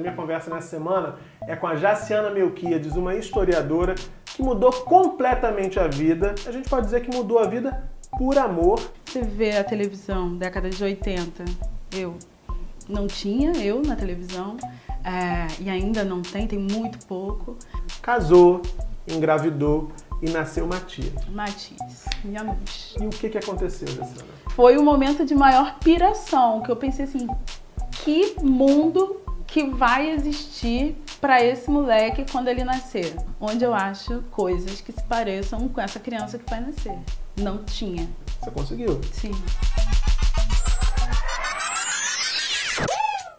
A minha conversa nessa semana é com a Jaciana Melquiades, uma historiadora que mudou completamente a vida. A gente pode dizer que mudou a vida por amor. Você vê a televisão, década de 80, eu não tinha eu na televisão é, e ainda não tem, tem muito pouco. Casou, engravidou e nasceu Matias. Matias, minha luz. E o que, que aconteceu, Jaciana? Foi o momento de maior piração, que eu pensei assim, que mundo que vai existir para esse moleque quando ele nascer? Onde eu acho coisas que se pareçam com essa criança que vai nascer. Não tinha. Você conseguiu? Sim.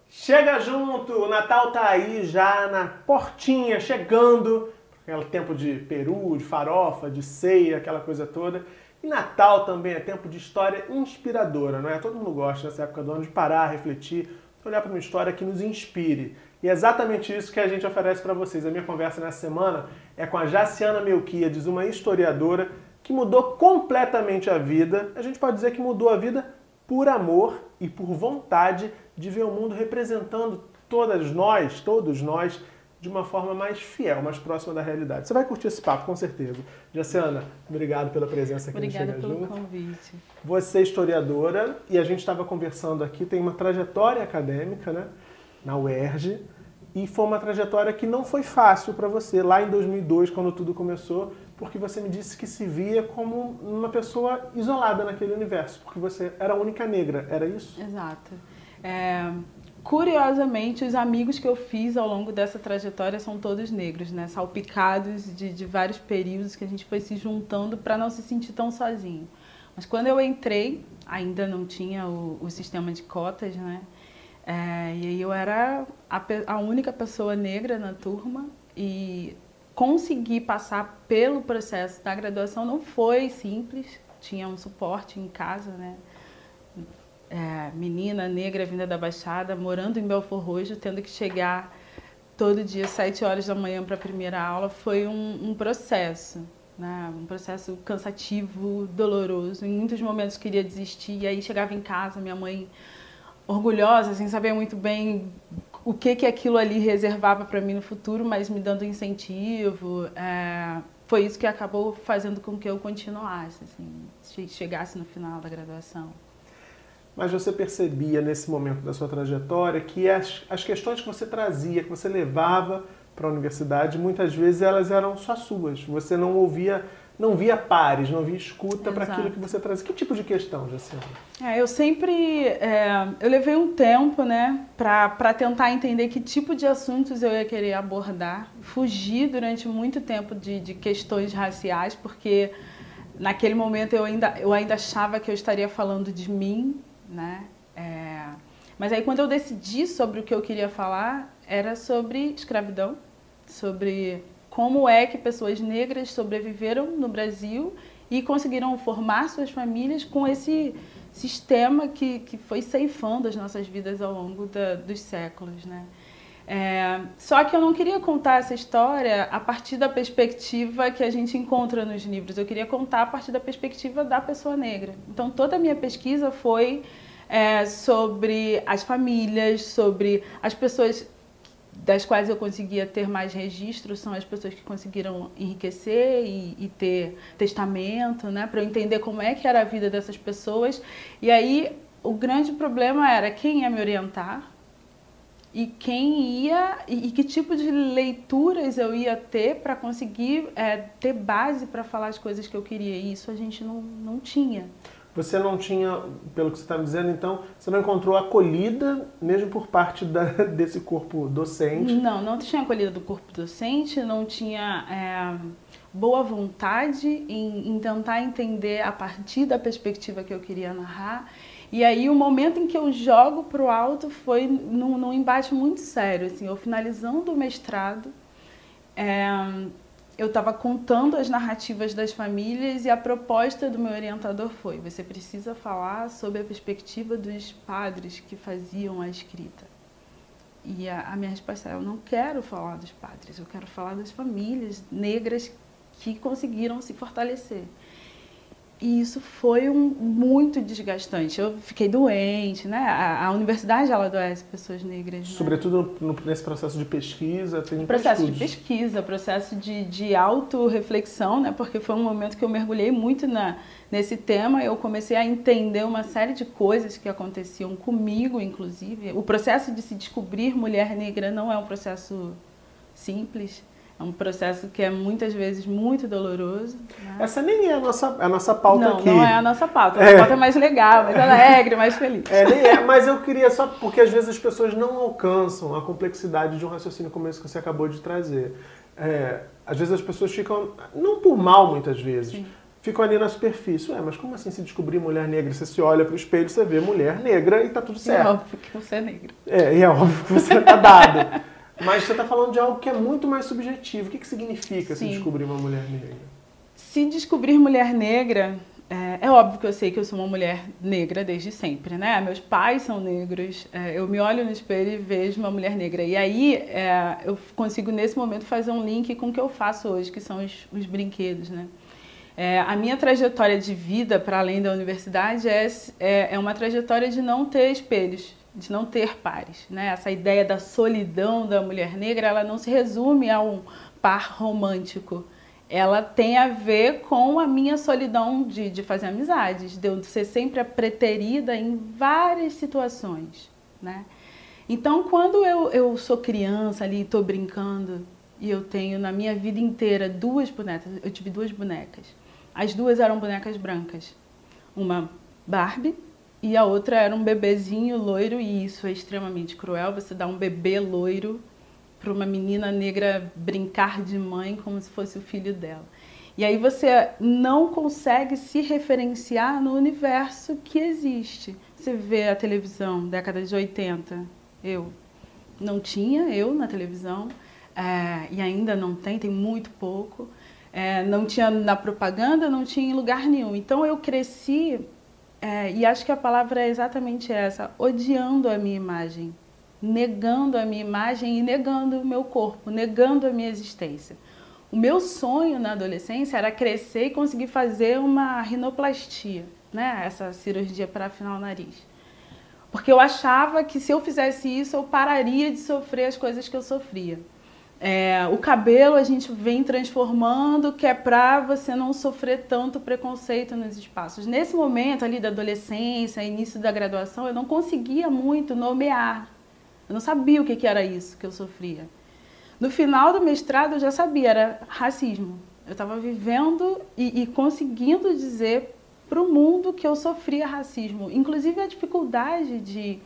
Chega junto, o Natal tá aí já na portinha, chegando. Aquele tempo de peru, de farofa, de ceia, aquela coisa toda. E Natal também é tempo de história inspiradora, não é? Todo mundo gosta nessa época do ano de parar, refletir, olhar para uma história que nos inspire. E é exatamente isso que a gente oferece para vocês. A minha conversa nessa semana é com a Jaciana Melquiades, uma historiadora que mudou completamente a vida. A gente pode dizer que mudou a vida por amor e por vontade de ver o mundo representando todas nós, todos nós, de uma forma mais fiel, mais próxima da realidade. Você vai curtir esse papo, com certeza. Jaciana, obrigado pela presença aqui Obrigada no Chega pelo Junto. convite. Você é historiadora e a gente estava conversando aqui, tem uma trajetória acadêmica né, na UERJ e foi uma trajetória que não foi fácil para você lá em 2002, quando tudo começou, porque você me disse que se via como uma pessoa isolada naquele universo, porque você era a única negra, era isso? Exato. É, curiosamente, os amigos que eu fiz ao longo dessa trajetória são todos negros, né? Salpicados de, de vários períodos que a gente foi se juntando para não se sentir tão sozinho. Mas quando eu entrei, ainda não tinha o, o sistema de cotas, né? É, e aí eu era a, a única pessoa negra na turma e conseguir passar pelo processo da graduação não foi simples. Tinha um suporte em casa, né? Menina negra vinda da Baixada, morando em Belfor Roxo, tendo que chegar todo dia, sete horas da manhã para a primeira aula, foi um, um processo, né? um processo cansativo, doloroso. Em muitos momentos queria desistir, e aí chegava em casa, minha mãe orgulhosa, sem saber muito bem o que, que aquilo ali reservava para mim no futuro, mas me dando incentivo. é, foi isso que acabou fazendo com que eu continuasse, assim, che- chegasse no final da graduação. Mas você percebia nesse momento da sua trajetória que as, as questões que você trazia, que você levava para a universidade, muitas vezes elas eram só suas. Você não ouvia, não via pares, não via escuta para aquilo que você trazia. Que tipo de questão, Jaciana? É, eu sempre, é, eu levei um tempo, né, para tentar entender que tipo de assuntos eu ia querer abordar. Fugi durante muito tempo de, de questões raciais, porque naquele momento eu ainda, eu ainda achava que eu estaria falando de mim, né. É, mas aí quando eu decidi sobre o que eu queria falar, era sobre escravidão, sobre como é que pessoas negras sobreviveram no Brasil e conseguiram formar suas famílias com esse sistema que, que foi ceifando as nossas vidas ao longo da, dos séculos, né? É, só que eu não queria contar essa história a partir da perspectiva que a gente encontra nos livros. Eu queria contar a partir da perspectiva da pessoa negra. Então toda a minha pesquisa foi é, sobre as famílias, sobre as pessoas das quais eu conseguia ter mais registros são as pessoas que conseguiram enriquecer e, e ter testamento, né, para eu entender como é que era a vida dessas pessoas. E aí o grande problema era quem ia me orientar e quem ia e, que tipo de leituras eu ia ter para conseguir é, ter base para falar as coisas que eu queria. E isso a gente não, não tinha. Você não tinha, pelo que você está me dizendo, então, você não encontrou acolhida mesmo por parte da- desse corpo docente. Não, não tinha acolhida do corpo docente, não tinha é, boa vontade em, em tentar entender a partir da perspectiva que eu queria narrar. E aí o momento em que eu jogo pro alto foi num, num embate muito sério. Assim, eu finalizando o mestrado, é, eu estava contando as narrativas das famílias e a proposta do meu orientador foi: você precisa falar sobre a perspectiva dos padres que faziam a escrita. E a, a minha resposta é: eu não quero falar dos padres, eu quero falar das famílias negras que conseguiram se fortalecer. E isso foi um, muito desgastante. Eu fiquei doente, né? A, a universidade ela adoece pessoas negras. Né? Sobretudo no, nesse processo de pesquisa, tem processo estudos. de pesquisa, processo de, de autorreflexão, né? Porque foi um momento que eu mergulhei muito na, nesse tema. Eu comecei a entender uma série de coisas que aconteciam comigo, inclusive. O processo de se descobrir mulher negra não é um processo simples. É um processo que é muitas vezes muito doloroso. Né? Essa nem é a nossa, a nossa pauta não, aqui. Não, é a nossa pauta. A é. pauta é mais legal, mais alegre, mais feliz. É, nem é, mas eu queria só, porque às vezes as pessoas não alcançam a complexidade de um raciocínio como esse que você acabou de trazer. É, às vezes as pessoas ficam, não por mal muitas vezes, Sim. ficam ali na superfície. Ué, mas como assim se descobrir mulher negra? Você se olha para o espelho, você vê mulher negra e tá tudo certo. E é óbvio que você é negra. É, e é óbvio que você tá dado. Mas você está falando de algo que é muito mais subjetivo. O que, que significa Sim. se descobrir uma mulher negra? Se descobrir mulher negra, é, é, óbvio que eu sei que eu sou uma mulher negra desde sempre, né? Meus pais são negros, é, eu me olho no espelho e vejo uma mulher negra. E aí é, eu consigo, nesse momento, fazer um link com o que eu faço hoje, que são os, os brinquedos, né? É, a minha trajetória de vida para além da universidade é, é, é uma trajetória de não ter espelhos, de não ter pares. Né? Essa ideia da solidão da mulher negra, ela não se resume a um par romântico. Ela tem a ver com a minha solidão de, de fazer amizades, de eu ser sempre a preterida em várias situações. Né? Então, quando eu, eu sou criança ali, estou brincando, e eu tenho na minha vida inteira duas bonecas, eu tive duas bonecas. As duas eram bonecas brancas. Uma Barbie e a outra era um bebezinho loiro, e isso é extremamente cruel. Você dá um bebê loiro para uma menina negra brincar de mãe como se fosse o filho dela. E aí você não consegue se referenciar no universo que existe. Você vê a televisão, década de 80, eu não tinha eu na televisão, é, e ainda não tem, tem muito pouco. É, não tinha na propaganda, não tinha em lugar nenhum. Então eu cresci é, e acho que a palavra é exatamente essa: odiando a minha imagem, negando a minha imagem e negando o meu corpo, negando a minha existência. O meu sonho na adolescência era crescer e conseguir fazer uma rinoplastia, né? essa cirurgia para afinar o nariz. Porque eu achava que se eu fizesse isso, eu pararia de sofrer as coisas que eu sofria. É, o cabelo a gente vem transformando, que é para você não sofrer tanto preconceito nos espaços. Nesse momento ali da adolescência, início da graduação, eu não conseguia muito nomear. Eu não sabia o que, que era isso que eu sofria. No final do mestrado eu já sabia, era racismo. Eu estava vivendo e, e, conseguindo dizer para o mundo que eu sofria racismo. Inclusive a dificuldade de,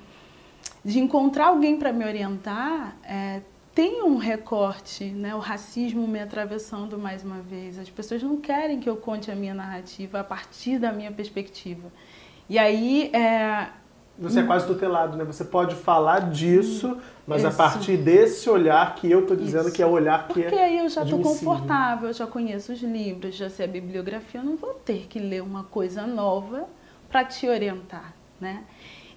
de encontrar alguém para me orientar é, tem um recorte, né? o racismo me atravessando mais uma vez. As pessoas não querem que eu conte a minha narrativa a partir da minha perspectiva. E aí. É... Você é quase tutelado, né? Você pode falar disso, mas Isso. a partir desse olhar que eu estou dizendo Isso. que é o olhar que Porque é. aí eu já estou confortável, eu já conheço os livros, já sei a bibliografia, eu não vou ter que ler uma coisa nova para te orientar, né?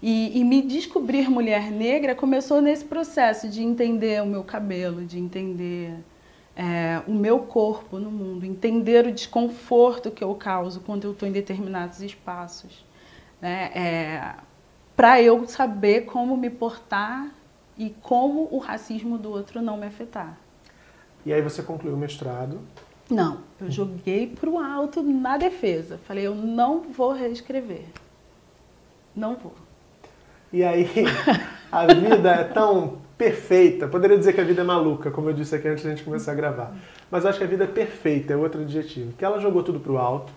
E, e, me descobrir mulher negra começou nesse processo de entender o meu cabelo, de entender é, o meu corpo no mundo, entender o desconforto que eu causo quando eu estou em determinados espaços. Né? É, Para eu saber como me portar e como o racismo do outro não me afetar. E aí você concluiu o mestrado? Não, eu joguei para o alto na defesa. Falei, eu não vou reescrever. Não vou. E aí, a vida é tão perfeita. Poderia dizer que a vida é maluca, como eu disse aqui antes da gente começar a gravar. Mas acho que a vida é perfeita, é outro adjetivo. Que ela jogou tudo pro alto.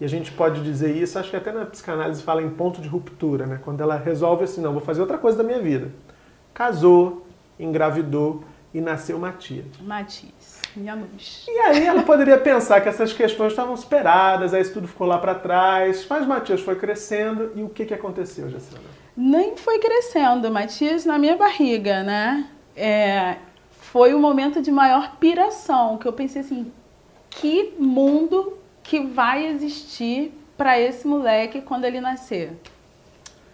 E a gente pode dizer isso, acho que até na psicanálise fala em ponto de ruptura, né? Quando ela resolve assim, não, vou fazer outra coisa da minha vida. Casou, engravidou e nasceu Matias. Matias, minha luz. E aí ela poderia pensar que essas questões estavam superadas, aí isso tudo ficou lá para trás. Mas Matias foi crescendo e o que, que aconteceu, Jacena? Nem foi crescendo, Matias na minha barriga, né? É, foi o momento de maior piração, que eu pensei assim, que mundo que vai existir para esse moleque quando ele nascer?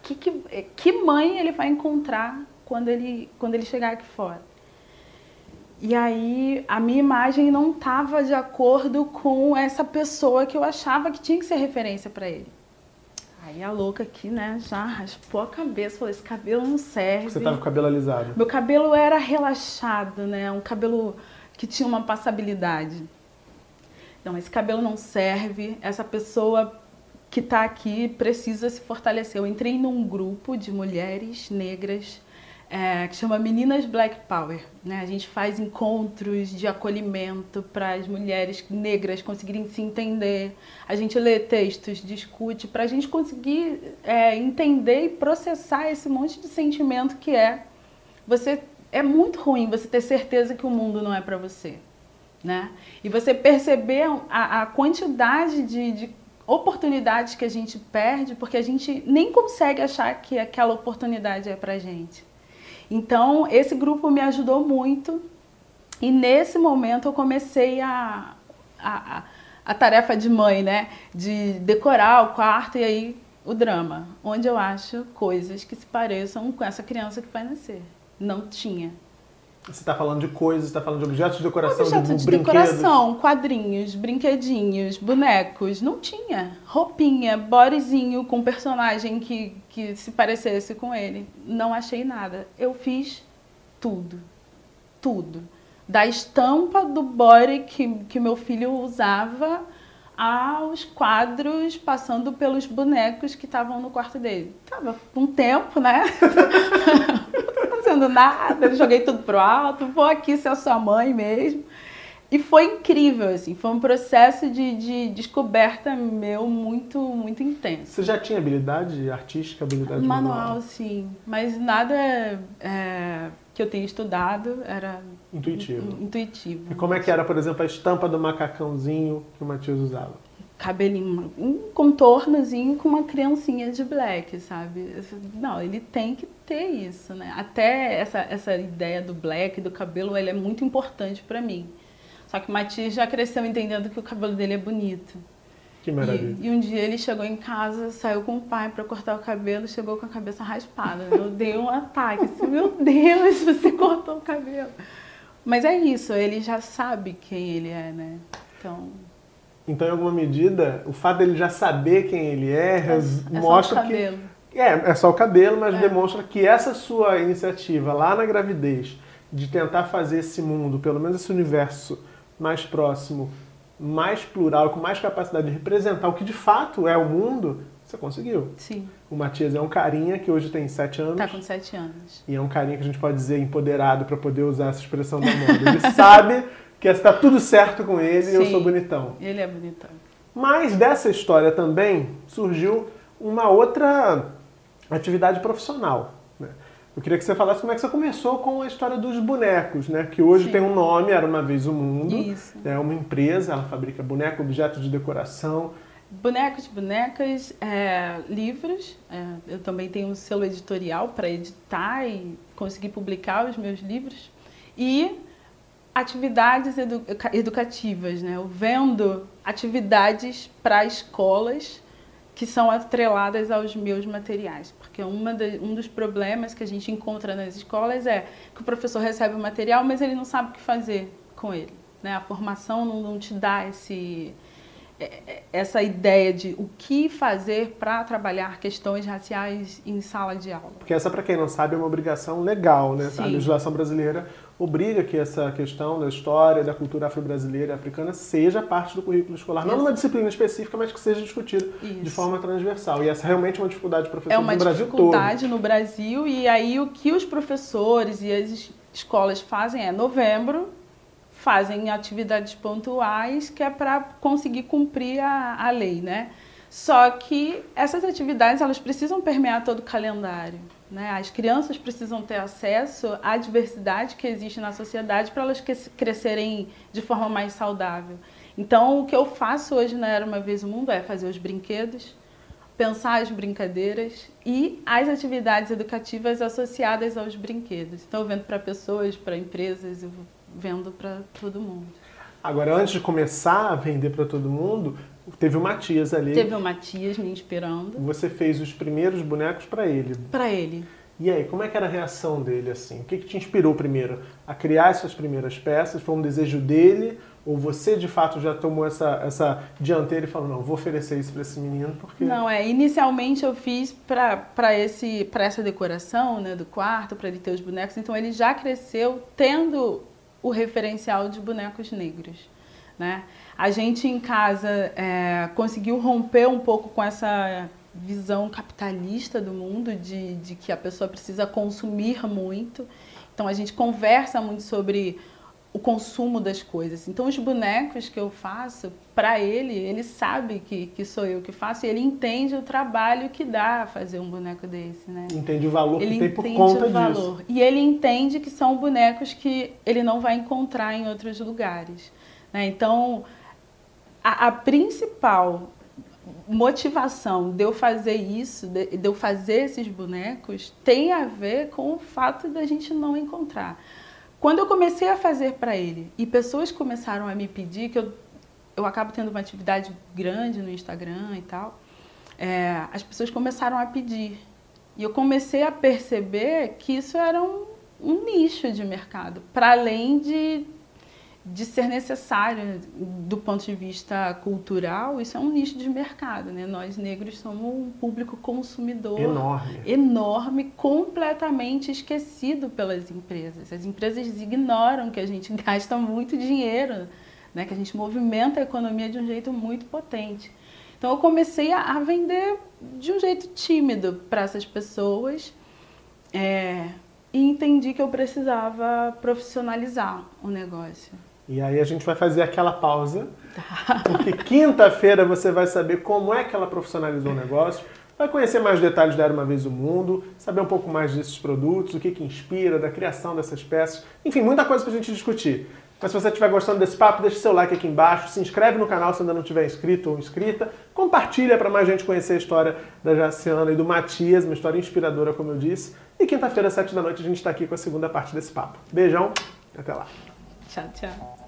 Que, que, que mãe ele vai encontrar quando ele, quando ele chegar aqui fora? E aí a minha imagem não estava de acordo com essa pessoa que eu achava que tinha que ser referência para ele. Aí a louca aqui, né, já raspou a cabeça, falou, esse cabelo não serve. Você tava com o cabelo alisado? Meu cabelo era relaxado, né, um cabelo que tinha uma passabilidade. Não, esse cabelo não serve, essa pessoa que está aqui precisa se fortalecer. Eu entrei num grupo de mulheres negras é, que chama Meninas Black Power. Né? A gente faz encontros de acolhimento para as mulheres negras conseguirem se entender. A gente lê textos, discute, para a gente conseguir é, entender e processar esse monte de sentimento que é. Você é muito ruim você ter certeza que o mundo não é para você. Né? E você perceber a, a quantidade de, de oportunidades que a gente perde porque a gente nem consegue achar que aquela oportunidade é para gente. Então, esse grupo me ajudou muito e nesse momento eu comecei a, a, a tarefa de mãe, né? De decorar o quarto e aí o drama, onde eu acho coisas que se pareçam com essa criança que vai nascer. Não tinha. Você está falando de coisas, está falando de objetos de decoração, objetos de, de decoração, quadrinhos, brinquedinhos, bonecos. Não tinha. Roupinha, bodyzinho com personagem que, que se parecesse com ele. Não achei nada. Eu fiz tudo. Tudo. Da estampa do body que, que meu filho usava aos quadros, passando pelos bonecos que estavam no quarto dele. Tava com tempo, né? nada, joguei tudo pro alto, vou aqui ser a sua mãe mesmo. E foi incrível, assim, foi um processo de, de descoberta meu muito, muito intenso. Você já tinha habilidade artística, habilidade manual? Manual, sim, mas nada é, que eu tenha estudado era intuitivo. intuitivo. E como é que era, por exemplo, a estampa do macacãozinho que o Matias usava? Cabelinho, um contornozinho com uma criancinha de black, sabe? Não, ele tem que ter isso, né? Até essa, essa ideia do black, do cabelo, ele é muito importante para mim. Só que o Matias já cresceu entendendo que o cabelo dele é bonito. Que maravilha. E, e um dia ele chegou em casa, saiu com o pai para cortar o cabelo, chegou com a cabeça raspada. Eu dei um ataque, assim, meu Deus, você cortou o cabelo. Mas é isso, ele já sabe quem ele é, né? Então, então, em alguma medida, o fato dele já saber quem ele é, é, é mostra que. É, é só o cabelo, mas é. demonstra que essa sua iniciativa lá na gravidez, de tentar fazer esse mundo, pelo menos esse universo mais próximo, mais plural, com mais capacidade de representar o que de fato é o mundo, você conseguiu. Sim. O Matias é um carinha que hoje tem sete anos. Tá com sete anos. E é um carinha que a gente pode dizer empoderado para poder usar essa expressão da moda. Ele sabe que está tudo certo com ele e eu sou bonitão. Ele é bonitão. Mas dessa história também surgiu uma outra atividade profissional. Né? Eu queria que você falasse como é que você começou com a história dos bonecos, né? Que hoje Sim. tem um nome, Era Uma Vez o Mundo. Isso. É uma empresa, ela fabrica boneco, objetos de decoração. Bonecos, bonecas, é, livros. É, eu também tenho um selo editorial para editar e conseguir publicar os meus livros. E atividades edu educativas, né? Eu vendo atividades para escolas que são atreladas aos meus materiais, porque uma de, um dos problemas que a gente encontra nas escolas é que o professor recebe o material, mas ele não sabe o que fazer com ele, né? A formação não, não te dá esse é, é, essa ideia de o que fazer para trabalhar questões raciais em sala de aula. Porque essa, para quem não sabe, é uma obrigação legal, né? Sim. A legislação brasileira obriga que essa questão da história, da cultura afro-brasileira e africana seja parte do currículo escolar. Isso. Não numa disciplina específica, mas que seja discutida de forma transversal. E essa é realmente uma dificuldade professor é no Brasil todo. É uma dificuldade no Brasil e aí o que os professores e as escolas fazem é novembro fazem atividades pontuais que é para conseguir cumprir a, a lei, né? Só que essas atividades elas precisam permear todo o calendário. Né? As crianças precisam ter acesso à diversidade que existe na sociedade para elas crescerem de forma mais saudável. Então, o que eu faço hoje na Era Uma Vez o Mundo é fazer os brinquedos, pensar as brincadeiras e as atividades educativas associadas aos brinquedos. Eu vendo para pessoas, para empresas, eu vendo para todo mundo. Agora, antes de começar a vender para todo mundo, teve o Matias ali. Teve o Matias me inspirando. Você fez os primeiros bonecos para ele. Para ele. E aí, como é que era a reação dele assim? O que, que te inspirou primeiro a criar essas primeiras peças? Foi um desejo dele? Ou você de fato já tomou essa, essa dianteira e falou, não, vou oferecer isso para esse menino porque. Não, é. Inicialmente eu fiz para essa decoração né, do quarto, para ele ter os bonecos, então ele já cresceu tendo o referencial de bonecos negros. Né? A gente em casa é, conseguiu romper um pouco com essa visão capitalista do mundo, de, de que a pessoa precisa consumir muito. Então a gente conversa muito sobre o consumo das coisas. Então os bonecos que eu faço, para ele, ele sabe que, que sou eu que faço e ele entende o trabalho que dá fazer um boneco desse, né? Entende o valor ele que tem por conta o valor. disso. E ele entende que são bonecos que ele não vai encontrar em outros lugares. Né? Então, a, a principal motivação de eu fazer isso, de, de, eu fazer esses bonecos, tem a ver com o fato da gente não encontrar. Quando eu comecei a fazer para ele e pessoas começaram a me pedir, que eu, eu acabo tendo uma atividade grande no Instagram e tal, é, as pessoas começaram a pedir. E eu comecei a perceber que isso era um, um nicho de mercado, para além de de ser necessário do ponto de vista cultural, isso é um nicho de mercado, né? Nós negros somos um público consumidor enorme, enorme completamente esquecido pelas empresas. As empresas ignoram que a gente gasta muito dinheiro, né? Que a gente movimenta a economia de um jeito muito potente. Então eu comecei a vender de um jeito tímido para essas pessoas. É, e entendi que eu precisava profissionalizar o negócio. E aí a gente vai fazer aquela pausa, porque quinta-feira você vai saber como é que ela profissionalizou o negócio, vai conhecer mais detalhes da Era Uma Vez o Mundo, saber um pouco mais desses produtos, o que, que inspira, da criação dessas peças, enfim, muita coisa pra gente discutir. Mas se você estiver gostando desse papo, deixe seu like aqui embaixo, se inscreve no canal se ainda não tiver inscrito ou inscrita, compartilha para mais gente conhecer a história da Jaciana e do Matias, uma história inspiradora, como eu disse. E quinta-feira, às sete da noite, a gente está aqui com a segunda parte desse papo. Beijão, até lá. Tchau, tchau.